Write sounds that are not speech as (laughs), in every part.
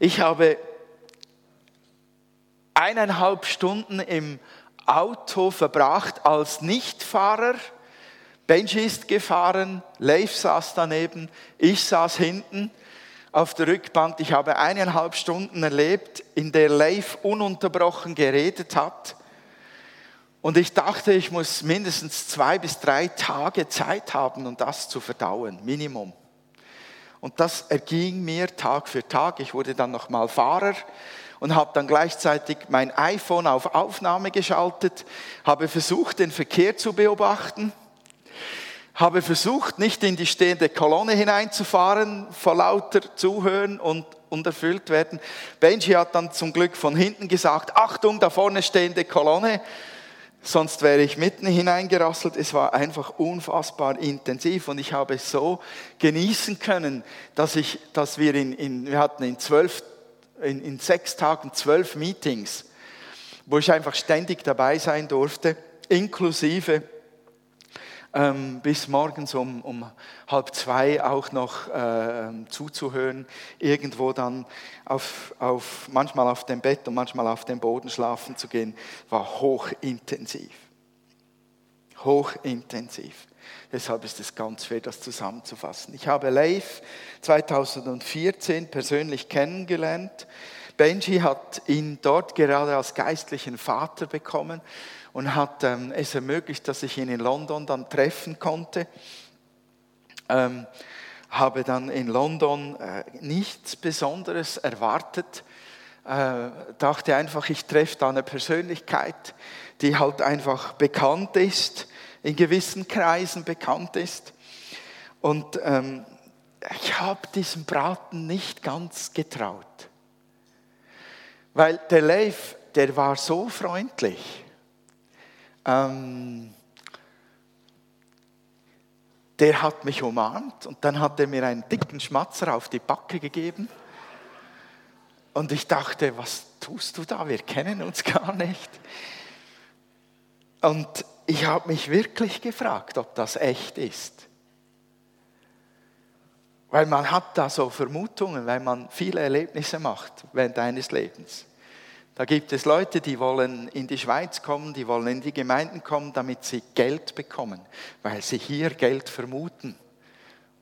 Ich habe eineinhalb Stunden im Auto verbracht als Nichtfahrer. Benji ist gefahren, Leif saß daneben, ich saß hinten auf der Rückbank. Ich habe eineinhalb Stunden erlebt, in der Leif ununterbrochen geredet hat. Und ich dachte, ich muss mindestens zwei bis drei Tage Zeit haben, um das zu verdauen, Minimum. Und das erging mir Tag für Tag. Ich wurde dann nochmal Fahrer und habe dann gleichzeitig mein iPhone auf Aufnahme geschaltet, habe versucht, den Verkehr zu beobachten, habe versucht, nicht in die stehende Kolonne hineinzufahren, vor lauter Zuhören und, und erfüllt werden. Benji hat dann zum Glück von hinten gesagt, Achtung, da vorne stehende Kolonne sonst wäre ich mitten hineingerasselt. Es war einfach unfassbar intensiv und ich habe es so genießen können, dass, ich, dass wir in, in wir hatten in, zwölf, in, in sechs Tagen zwölf Meetings, wo ich einfach ständig dabei sein durfte, inklusive ähm, bis morgens um, um halb zwei auch noch äh, zuzuhören, irgendwo dann auf, auf, manchmal auf dem Bett und manchmal auf dem Boden schlafen zu gehen, war hochintensiv. Hochintensiv. Deshalb ist es ganz schwer, das zusammenzufassen. Ich habe Leif 2014 persönlich kennengelernt. Benji hat ihn dort gerade als geistlichen Vater bekommen und hat ähm, es ermöglicht, dass ich ihn in London dann treffen konnte. Ähm, habe dann in London äh, nichts Besonderes erwartet. Äh, dachte einfach, ich treffe da eine Persönlichkeit, die halt einfach bekannt ist, in gewissen Kreisen bekannt ist. Und ähm, ich habe diesem Braten nicht ganz getraut. Weil der Leif, der war so freundlich ähm, der hat mich umarmt und dann hat er mir einen dicken Schmatzer auf die Backe gegeben. Und ich dachte, was tust du da? Wir kennen uns gar nicht. Und ich habe mich wirklich gefragt, ob das echt ist. Weil man hat da so Vermutungen, weil man viele Erlebnisse macht während eines Lebens. Da gibt es Leute, die wollen in die Schweiz kommen, die wollen in die Gemeinden kommen, damit sie Geld bekommen, weil sie hier Geld vermuten.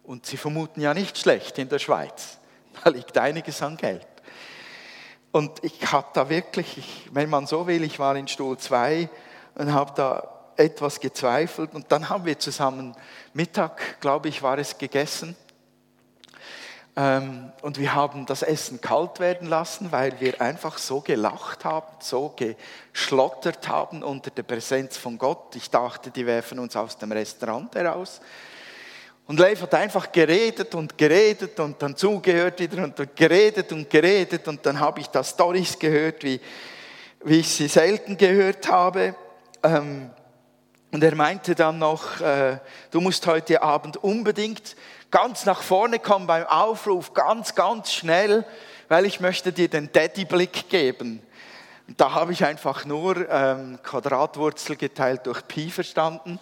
Und sie vermuten ja nicht schlecht in der Schweiz. (laughs) Da liegt einiges an Geld. Und ich habe da wirklich, ich, wenn man so will, ich war in Stuhl 2 und habe da etwas gezweifelt. Und dann haben wir zusammen Mittag, glaube ich, war es gegessen. Ähm, und wir haben das Essen kalt werden lassen, weil wir einfach so gelacht haben, so geschlottert haben unter der Präsenz von Gott. Ich dachte, die werfen uns aus dem Restaurant heraus. Und Leif hat einfach geredet und geredet und dann zugehört wieder und geredet und geredet. Und dann habe ich da Storys gehört, wie, wie ich sie selten gehört habe. Ähm, und er meinte dann noch, äh, du musst heute Abend unbedingt ganz nach vorne kommen beim Aufruf, ganz, ganz schnell, weil ich möchte dir den Daddy-Blick geben. Da habe ich einfach nur ähm, Quadratwurzel geteilt durch Pi verstanden,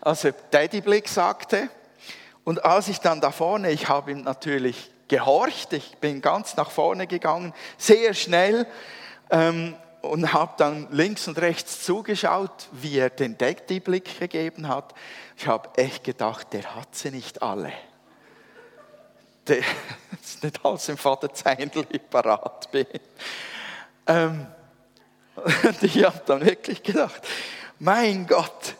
als er Daddy-Blick sagte. Und als ich dann da vorne, ich habe ihm natürlich gehorcht, ich bin ganz nach vorne gegangen, sehr schnell ähm, und habe dann links und rechts zugeschaut, wie er den Daddy-Blick gegeben hat. Ich habe echt gedacht, der hat sie nicht alle (laughs) ist nicht alles im Vaterzehnli (laughs) parat bin. Ähm, (laughs) und ich habe dann wirklich gedacht, mein Gott,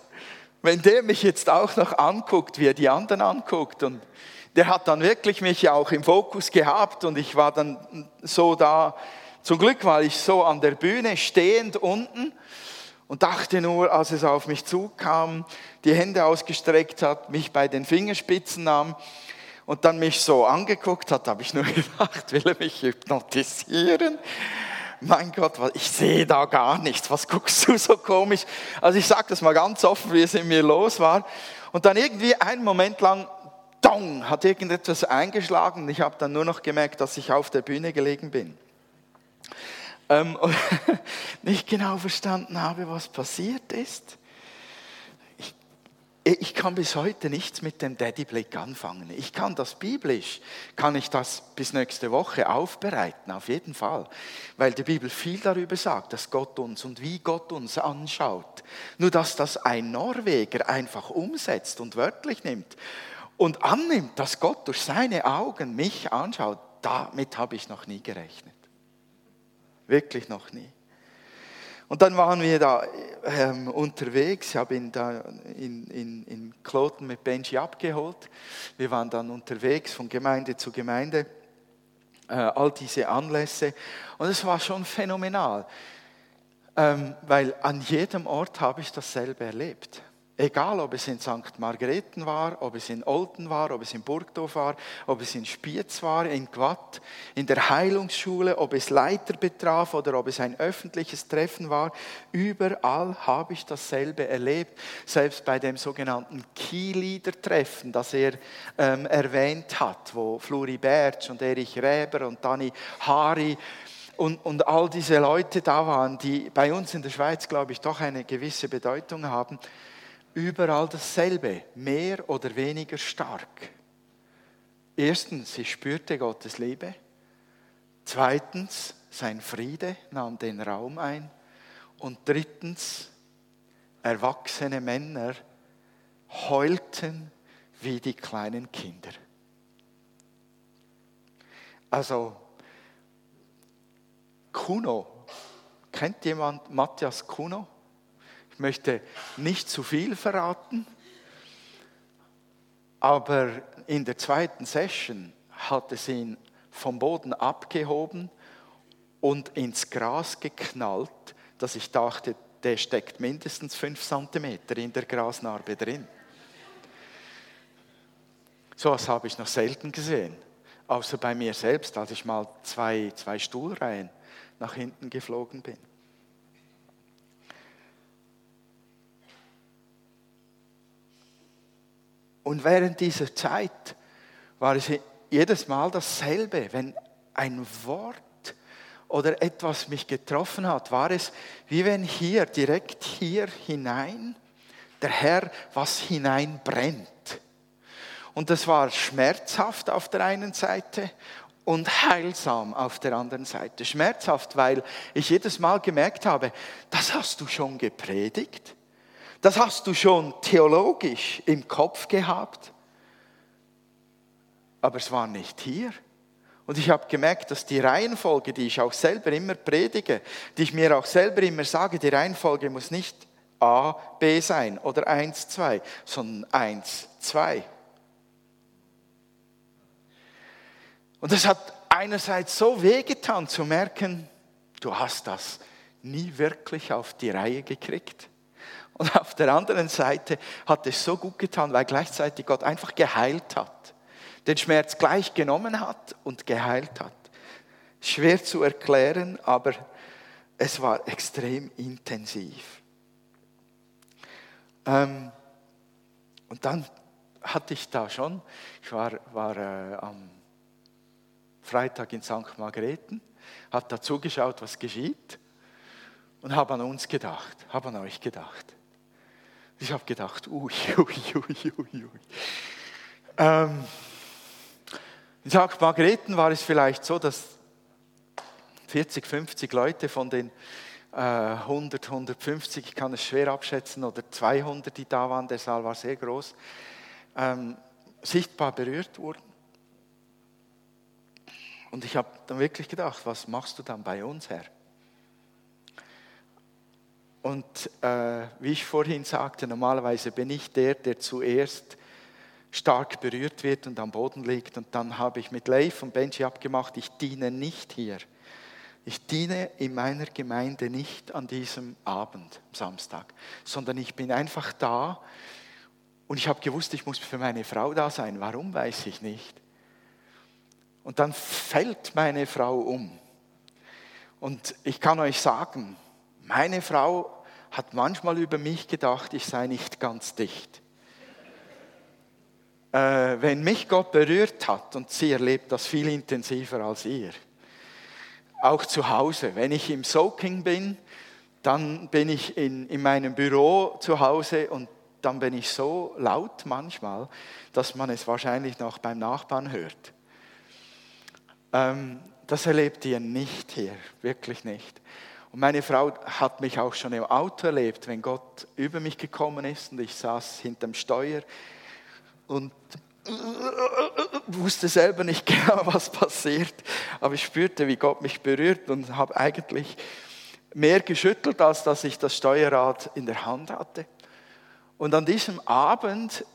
wenn der mich jetzt auch noch anguckt, wie er die anderen anguckt und der hat dann wirklich mich auch im Fokus gehabt und ich war dann so da, zum Glück war ich so an der Bühne stehend unten und dachte nur, als es auf mich zukam, die Hände ausgestreckt hat, mich bei den Fingerspitzen nahm und dann mich so angeguckt hat, habe ich nur (laughs) gedacht, will er mich hypnotisieren? Mein Gott, ich sehe da gar nichts. Was guckst du so komisch? Also ich sage das mal ganz offen, wie es in mir los war. Und dann irgendwie einen Moment lang, dong, hat irgendetwas eingeschlagen. Ich habe dann nur noch gemerkt, dass ich auf der Bühne gelegen bin. Ähm, (laughs) und nicht genau verstanden habe, was passiert ist. Ich kann bis heute nichts mit dem Daddy-Blick anfangen. Ich kann das biblisch, kann ich das bis nächste Woche aufbereiten, auf jeden Fall. Weil die Bibel viel darüber sagt, dass Gott uns und wie Gott uns anschaut. Nur dass das ein Norweger einfach umsetzt und wörtlich nimmt und annimmt, dass Gott durch seine Augen mich anschaut, damit habe ich noch nie gerechnet. Wirklich noch nie. Und dann waren wir da ähm, unterwegs. Ich habe ihn da in, in, in Kloten mit Benji abgeholt. Wir waren dann unterwegs von Gemeinde zu Gemeinde. Äh, all diese Anlässe. Und es war schon phänomenal. Ähm, weil an jedem Ort habe ich dasselbe erlebt. Egal, ob es in St. Margrethen war, ob es in Olten war, ob es in Burgdorf war, ob es in Spiez war, in Gwatt, in der Heilungsschule, ob es Leiter betraf oder ob es ein öffentliches Treffen war, überall habe ich dasselbe erlebt. Selbst bei dem sogenannten Key-Leader-Treffen, das er ähm, erwähnt hat, wo Fluri Bertsch und Erich Räber und Dani Hari und, und all diese Leute da waren, die bei uns in der Schweiz, glaube ich, doch eine gewisse Bedeutung haben überall dasselbe, mehr oder weniger stark. Erstens, sie spürte Gottes Liebe. Zweitens, sein Friede nahm den Raum ein. Und drittens, erwachsene Männer heulten wie die kleinen Kinder. Also, Kuno, kennt jemand Matthias Kuno? Ich möchte nicht zu viel verraten, aber in der zweiten Session hat es ihn vom Boden abgehoben und ins Gras geknallt, dass ich dachte, der steckt mindestens fünf Zentimeter in der Grasnarbe drin. So etwas habe ich noch selten gesehen, außer bei mir selbst, als ich mal zwei, zwei Stuhlreihen nach hinten geflogen bin. Und während dieser Zeit war es jedes Mal dasselbe. Wenn ein Wort oder etwas mich getroffen hat, war es wie wenn hier, direkt hier hinein, der Herr was hineinbrennt. Und das war schmerzhaft auf der einen Seite und heilsam auf der anderen Seite. Schmerzhaft, weil ich jedes Mal gemerkt habe, das hast du schon gepredigt das hast du schon theologisch im Kopf gehabt, aber es war nicht hier. Und ich habe gemerkt, dass die Reihenfolge, die ich auch selber immer predige, die ich mir auch selber immer sage, die Reihenfolge muss nicht A, B sein oder 1, 2, sondern 1, 2. Und das hat einerseits so wehgetan zu merken, du hast das nie wirklich auf die Reihe gekriegt. Und auf der anderen Seite hat es so gut getan, weil gleichzeitig Gott einfach geheilt hat. Den Schmerz gleich genommen hat und geheilt hat. Schwer zu erklären, aber es war extrem intensiv. Ähm, und dann hatte ich da schon, ich war, war äh, am Freitag in St. Margrethen, hat da zugeschaut, was geschieht und habe an uns gedacht, habe an euch gedacht. Ich habe gedacht, ui, (laughs) ui, ui, ui, ui. Ähm, St. Margrethen war es vielleicht so, dass 40, 50 Leute von den äh, 100, 150, ich kann es schwer abschätzen, oder 200, die da waren, der Saal war sehr groß, ähm, sichtbar berührt wurden. Und ich habe dann wirklich gedacht, was machst du dann bei uns, Herr? Und äh, wie ich vorhin sagte, normalerweise bin ich der, der zuerst stark berührt wird und am Boden liegt. Und dann habe ich mit Leif und Benji abgemacht, ich diene nicht hier. Ich diene in meiner Gemeinde nicht an diesem Abend, Samstag, sondern ich bin einfach da und ich habe gewusst, ich muss für meine Frau da sein. Warum, weiß ich nicht. Und dann fällt meine Frau um. Und ich kann euch sagen, meine Frau hat manchmal über mich gedacht, ich sei nicht ganz dicht. Äh, wenn mich Gott berührt hat, und sie erlebt das viel intensiver als ihr, auch zu Hause, wenn ich im Soaking bin, dann bin ich in, in meinem Büro zu Hause und dann bin ich so laut manchmal, dass man es wahrscheinlich noch beim Nachbarn hört. Ähm, das erlebt ihr nicht hier, wirklich nicht. Und meine Frau hat mich auch schon im Auto erlebt, wenn Gott über mich gekommen ist und ich saß hinterm Steuer und wusste selber nicht (laughs) genau, was passiert, aber ich spürte, wie Gott mich berührt und habe eigentlich mehr geschüttelt, als dass ich das Steuerrad in der Hand hatte. Und an diesem Abend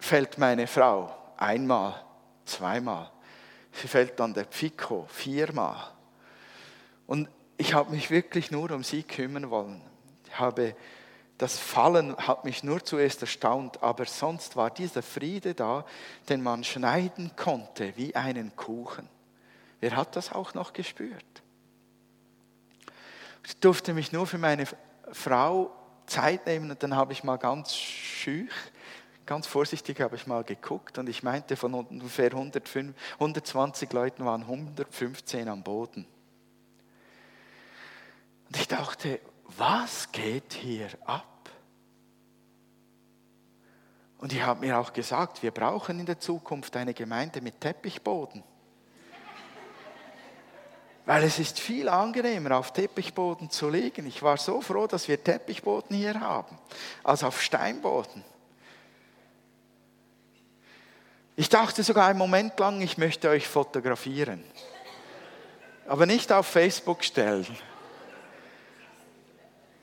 fällt meine Frau einmal, zweimal. Sie fällt an der Pfico viermal. Und ich habe mich wirklich nur um sie kümmern wollen. Ich habe das Fallen hat mich nur zuerst erstaunt, aber sonst war dieser Friede da, den man schneiden konnte wie einen Kuchen. Wer hat das auch noch gespürt? Ich durfte mich nur für meine Frau Zeit nehmen und dann habe ich mal ganz schüch, ganz vorsichtig habe ich mal geguckt und ich meinte, von ungefähr 105, 120 Leuten waren 115 am Boden. Und ich dachte, was geht hier ab? Und ich habe mir auch gesagt, wir brauchen in der Zukunft eine Gemeinde mit Teppichboden. Weil es ist viel angenehmer, auf Teppichboden zu liegen. Ich war so froh, dass wir Teppichboden hier haben, als auf Steinboden. Ich dachte sogar einen Moment lang, ich möchte euch fotografieren. Aber nicht auf Facebook stellen.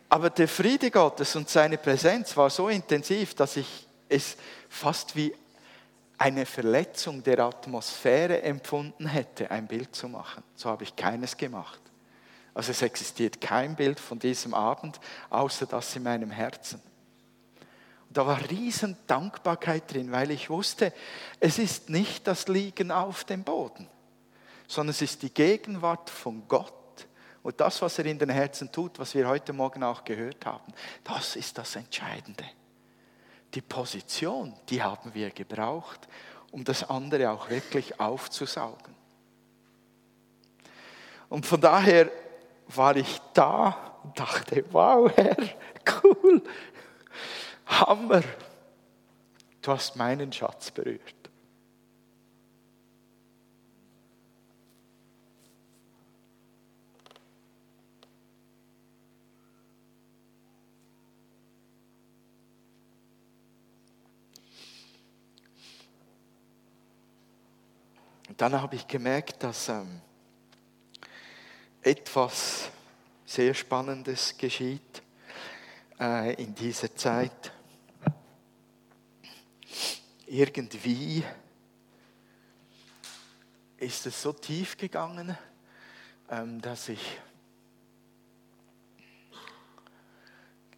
Aber der Friede Gottes und seine Präsenz war so intensiv, dass ich es fast wie eine Verletzung der Atmosphäre empfunden hätte, ein Bild zu machen. So habe ich keines gemacht. Also es existiert kein Bild von diesem Abend, außer das in meinem Herzen. Und da war riesen Dankbarkeit drin, weil ich wusste, es ist nicht das Liegen auf dem Boden, sondern es ist die Gegenwart von Gott und das, was er in den Herzen tut, was wir heute Morgen auch gehört haben. Das ist das Entscheidende die Position, die haben wir gebraucht, um das andere auch wirklich aufzusaugen. Und von daher war ich da und dachte, wow, Herr, (laughs) cool, Hammer, du hast meinen Schatz berührt. Dann habe ich gemerkt, dass ähm, etwas sehr Spannendes geschieht äh, in dieser Zeit. Irgendwie ist es so tief gegangen, ähm, dass ich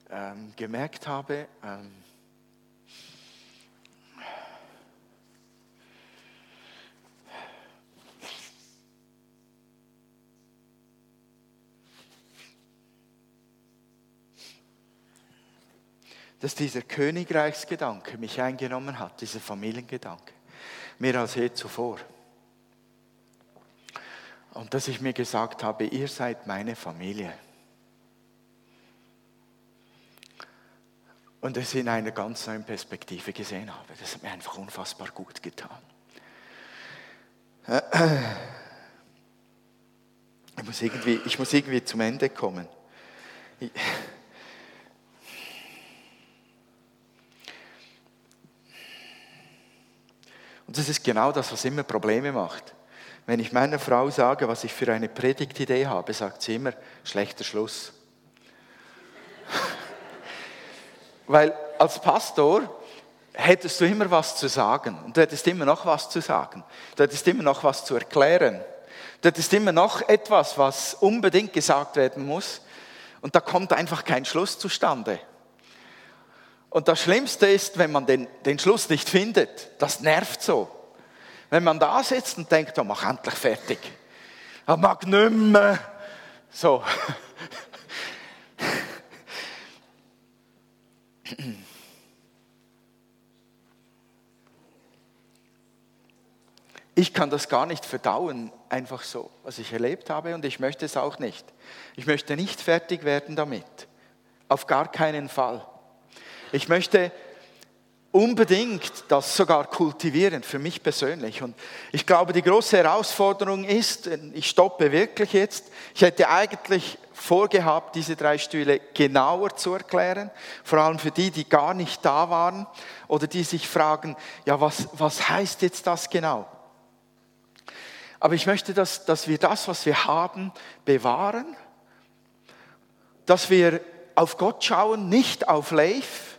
ähm, gemerkt habe, dass dieser Königreichsgedanke mich eingenommen hat, dieser Familiengedanke, mehr als je zuvor. Und dass ich mir gesagt habe, ihr seid meine Familie. Und es in einer ganz neuen Perspektive gesehen habe. Das hat mir einfach unfassbar gut getan. Ich muss irgendwie, ich muss irgendwie zum Ende kommen. Und das ist genau das, was immer Probleme macht. Wenn ich meiner Frau sage, was ich für eine Predigtidee habe, sagt sie immer, schlechter Schluss. (laughs) Weil als Pastor hättest du immer was zu sagen und du hättest immer noch was zu sagen. Du hättest immer noch was zu erklären. Du hättest immer noch etwas, was unbedingt gesagt werden muss. Und da kommt einfach kein Schluss zustande. Und das Schlimmste ist, wenn man den, den Schluss nicht findet. Das nervt so. Wenn man da sitzt und denkt, oh, mach endlich fertig. Ich mag nicht mehr. So. Ich kann das gar nicht verdauen, einfach so, was ich erlebt habe, und ich möchte es auch nicht. Ich möchte nicht fertig werden damit. Auf gar keinen Fall. Ich möchte unbedingt das sogar kultivieren, für mich persönlich. Und ich glaube, die große Herausforderung ist, ich stoppe wirklich jetzt, ich hätte eigentlich vorgehabt, diese drei Stühle genauer zu erklären, vor allem für die, die gar nicht da waren oder die sich fragen, ja, was, was heißt jetzt das genau? Aber ich möchte, dass, dass wir das, was wir haben, bewahren, dass wir auf Gott schauen, nicht auf Leif,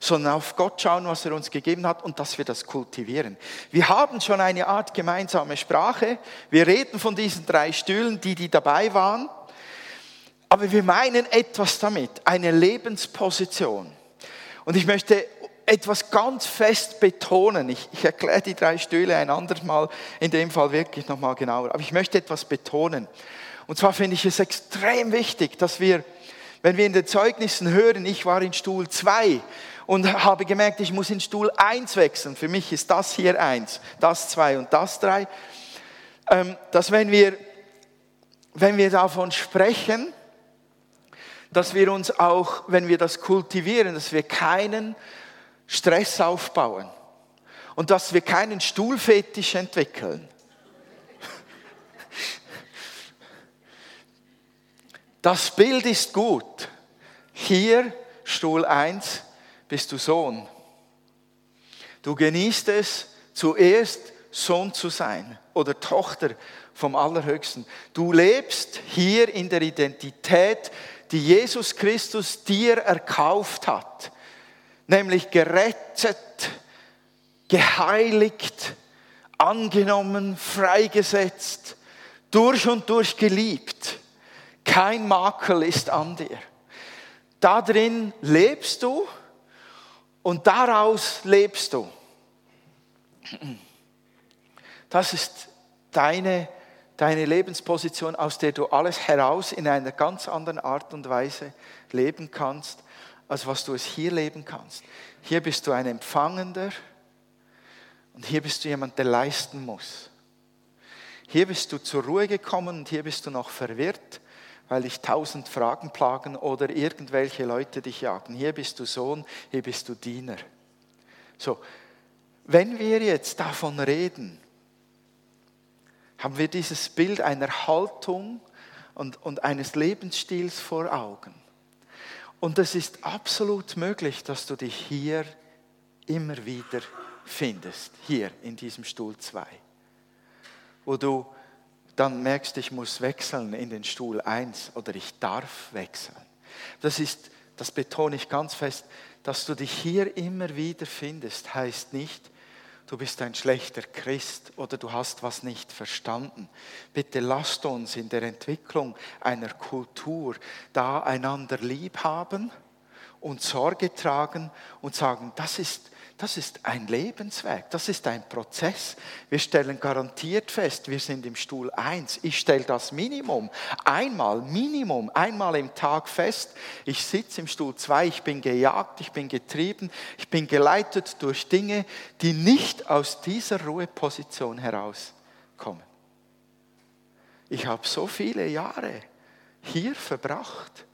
sondern auf Gott schauen, was er uns gegeben hat und dass wir das kultivieren. Wir haben schon eine Art gemeinsame Sprache. Wir reden von diesen drei Stühlen, die, die dabei waren. Aber wir meinen etwas damit, eine Lebensposition. Und ich möchte etwas ganz fest betonen. Ich, ich erkläre die drei Stühle ein anderes Mal, in dem Fall wirklich nochmal genauer. Aber ich möchte etwas betonen. Und zwar finde ich es extrem wichtig, dass wir, wenn wir in den Zeugnissen hören, ich war in Stuhl 2 und habe gemerkt, ich muss in Stuhl 1 wechseln. Für mich ist das hier 1, das 2 und das 3. Ähm, dass wenn wir, wenn wir davon sprechen, dass wir uns auch, wenn wir das kultivieren, dass wir keinen Stress aufbauen und dass wir keinen Stuhlfetisch entwickeln. Das Bild ist gut. Hier, Stuhl 1, bist du Sohn. Du genießt es, zuerst Sohn zu sein oder Tochter vom Allerhöchsten. Du lebst hier in der Identität, die Jesus Christus dir erkauft hat nämlich gerettet, geheiligt, angenommen, freigesetzt, durch und durch geliebt. Kein Makel ist an dir. Darin lebst du und daraus lebst du. Das ist deine, deine Lebensposition, aus der du alles heraus in einer ganz anderen Art und Weise leben kannst als was du es hier leben kannst. Hier bist du ein Empfangender und hier bist du jemand, der leisten muss. Hier bist du zur Ruhe gekommen und hier bist du noch verwirrt, weil dich tausend Fragen plagen oder irgendwelche Leute dich jagen. Hier bist du Sohn, hier bist du Diener. So, wenn wir jetzt davon reden, haben wir dieses Bild einer Haltung und, und eines Lebensstils vor Augen. Und es ist absolut möglich, dass du dich hier immer wieder findest, hier in diesem Stuhl 2, wo du dann merkst, ich muss wechseln in den Stuhl 1 oder ich darf wechseln. Das ist, das betone ich ganz fest, dass du dich hier immer wieder findest, heißt nicht, du bist ein schlechter Christ oder du hast was nicht verstanden. Bitte lasst uns in der Entwicklung einer Kultur da einander lieb haben und Sorge tragen und sagen, das ist das ist ein Lebensweg, das ist ein Prozess. Wir stellen garantiert fest, wir sind im Stuhl 1. Ich stelle das Minimum, einmal, Minimum, einmal im Tag fest. Ich sitze im Stuhl 2, ich bin gejagt, ich bin getrieben, ich bin geleitet durch Dinge, die nicht aus dieser Ruheposition herauskommen. Ich habe so viele Jahre hier verbracht.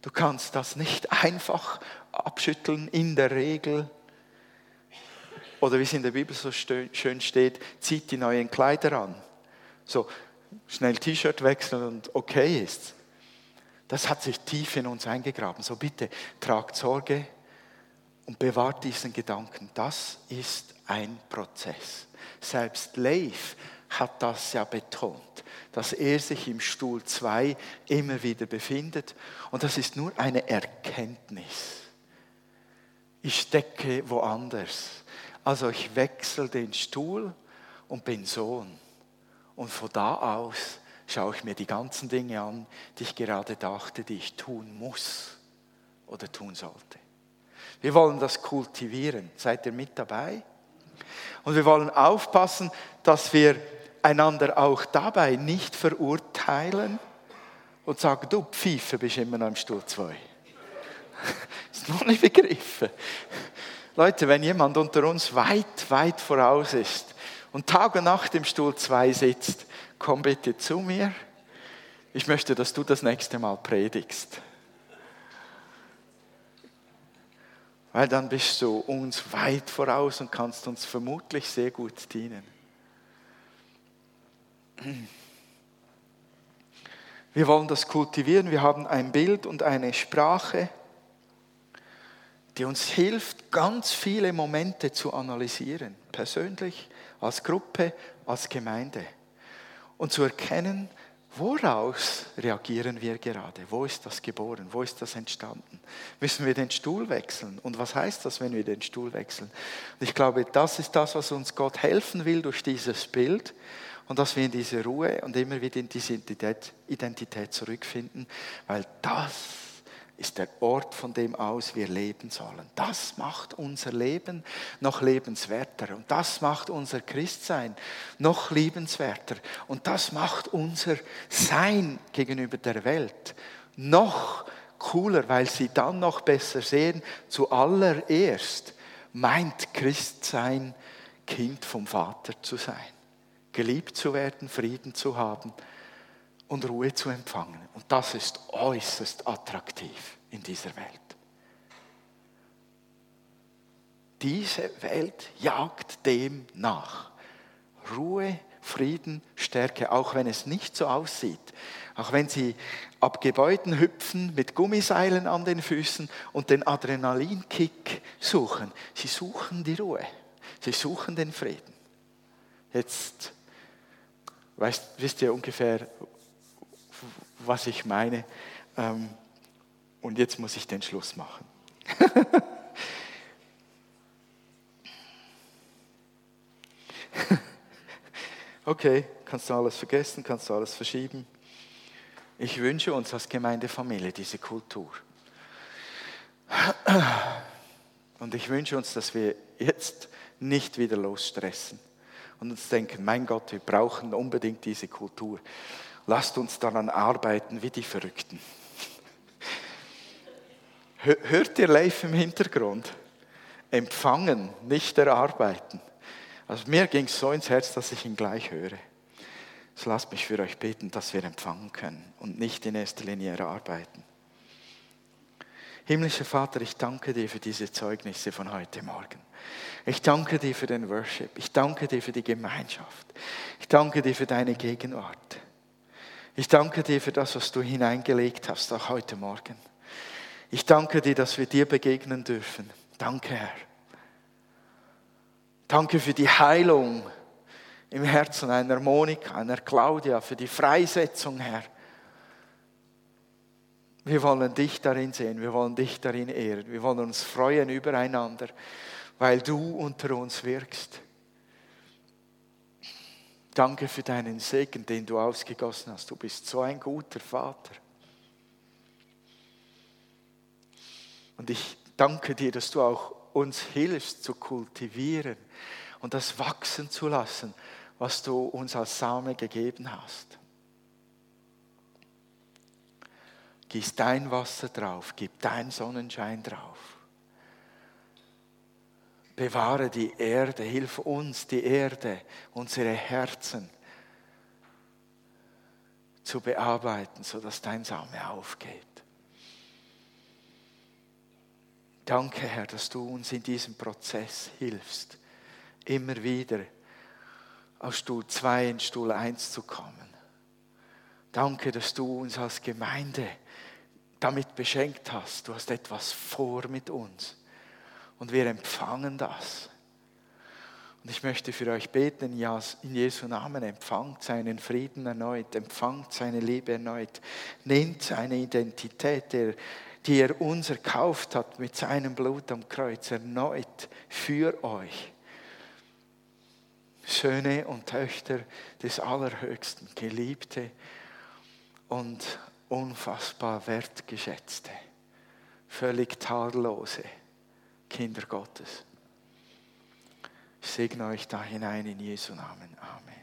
Du kannst das nicht einfach abschütteln in der Regel oder wie es in der Bibel so schön steht, zieht die neuen Kleider an. So schnell T-Shirt wechseln und okay ist. Das hat sich tief in uns eingegraben. So bitte tragt Sorge und bewahrt diesen Gedanken. Das ist ein Prozess. Selbst Leif hat das ja betont, dass er sich im Stuhl 2 immer wieder befindet. Und das ist nur eine Erkenntnis. Ich stecke woanders. Also ich wechsle den Stuhl und bin Sohn. Und von da aus schaue ich mir die ganzen Dinge an, die ich gerade dachte, die ich tun muss oder tun sollte. Wir wollen das kultivieren. Seid ihr mit dabei? Und wir wollen aufpassen, dass wir einander auch dabei nicht verurteilen und sagen, du Pfeife bist immer noch im Stuhl 2. (laughs) ist noch nicht begriffen. Leute, wenn jemand unter uns weit, weit voraus ist und Tag und Nacht im Stuhl 2 sitzt, komm bitte zu mir. Ich möchte, dass du das nächste Mal predigst. weil dann bist du uns weit voraus und kannst uns vermutlich sehr gut dienen. Wir wollen das kultivieren. Wir haben ein Bild und eine Sprache, die uns hilft, ganz viele Momente zu analysieren, persönlich, als Gruppe, als Gemeinde und zu erkennen, Woraus reagieren wir gerade? Wo ist das geboren? Wo ist das entstanden? Müssen wir den Stuhl wechseln? Und was heißt das, wenn wir den Stuhl wechseln? Und ich glaube, das ist das, was uns Gott helfen will durch dieses Bild und dass wir in diese Ruhe und immer wieder in diese Identität, Identität zurückfinden, weil das ist der Ort, von dem aus wir leben sollen. Das macht unser Leben noch lebenswerter. Und das macht unser Christsein noch liebenswerter. Und das macht unser Sein gegenüber der Welt noch cooler, weil sie dann noch besser sehen, zuallererst meint Christsein Kind vom Vater zu sein, geliebt zu werden, Frieden zu haben und Ruhe zu empfangen. Und das ist äußerst attraktiv in dieser Welt. Diese Welt jagt dem nach. Ruhe, Frieden, Stärke, auch wenn es nicht so aussieht. Auch wenn sie ab Gebäuden hüpfen mit Gummiseilen an den Füßen und den Adrenalinkick suchen. Sie suchen die Ruhe. Sie suchen den Frieden. Jetzt weißt, wisst ihr ungefähr, was ich meine. Ähm, und jetzt muss ich den Schluss machen. (laughs) okay, kannst du alles vergessen, kannst du alles verschieben. Ich wünsche uns als Gemeindefamilie diese Kultur. Und ich wünsche uns, dass wir jetzt nicht wieder losstressen und uns denken, mein Gott, wir brauchen unbedingt diese Kultur. Lasst uns daran arbeiten wie die Verrückten. Hört ihr live im Hintergrund? Empfangen, nicht erarbeiten. Also mir ging es so ins Herz, dass ich ihn gleich höre. So lasst mich für euch beten, dass wir empfangen können und nicht in erster Linie erarbeiten. Himmlischer Vater, ich danke dir für diese Zeugnisse von heute Morgen. Ich danke dir für den Worship. Ich danke dir für die Gemeinschaft. Ich danke dir für deine Gegenwart. Ich danke dir für das, was du hineingelegt hast, auch heute Morgen. Ich danke dir, dass wir dir begegnen dürfen. Danke, Herr. Danke für die Heilung im Herzen einer Monika, einer Claudia, für die Freisetzung, Herr. Wir wollen dich darin sehen, wir wollen dich darin ehren, wir wollen uns freuen übereinander, weil du unter uns wirkst. Danke für deinen Segen, den du ausgegossen hast. Du bist so ein guter Vater. Und ich danke dir, dass du auch uns hilfst zu kultivieren und das wachsen zu lassen, was du uns als Same gegeben hast. Gieß dein Wasser drauf, gib dein Sonnenschein drauf. Bewahre die Erde, hilf uns, die Erde, unsere Herzen zu bearbeiten, sodass dein Same aufgeht. Danke, Herr, dass du uns in diesem Prozess hilfst, immer wieder aus Stuhl 2 in Stuhl 1 zu kommen. Danke, dass du uns als Gemeinde damit beschenkt hast. Du hast etwas vor mit uns und wir empfangen das. Und ich möchte für euch beten, in Jesu Namen, empfangt seinen Frieden erneut, empfangt seine Liebe erneut, nehmt seine Identität, die er uns erkauft hat mit seinem Blut am Kreuz, erneut für euch. Söhne und Töchter des Allerhöchsten, Geliebte und unfassbar wertgeschätzte, völlig tadellose. Kinder Gottes. Ich segne euch da hinein in Jesu Namen. Amen.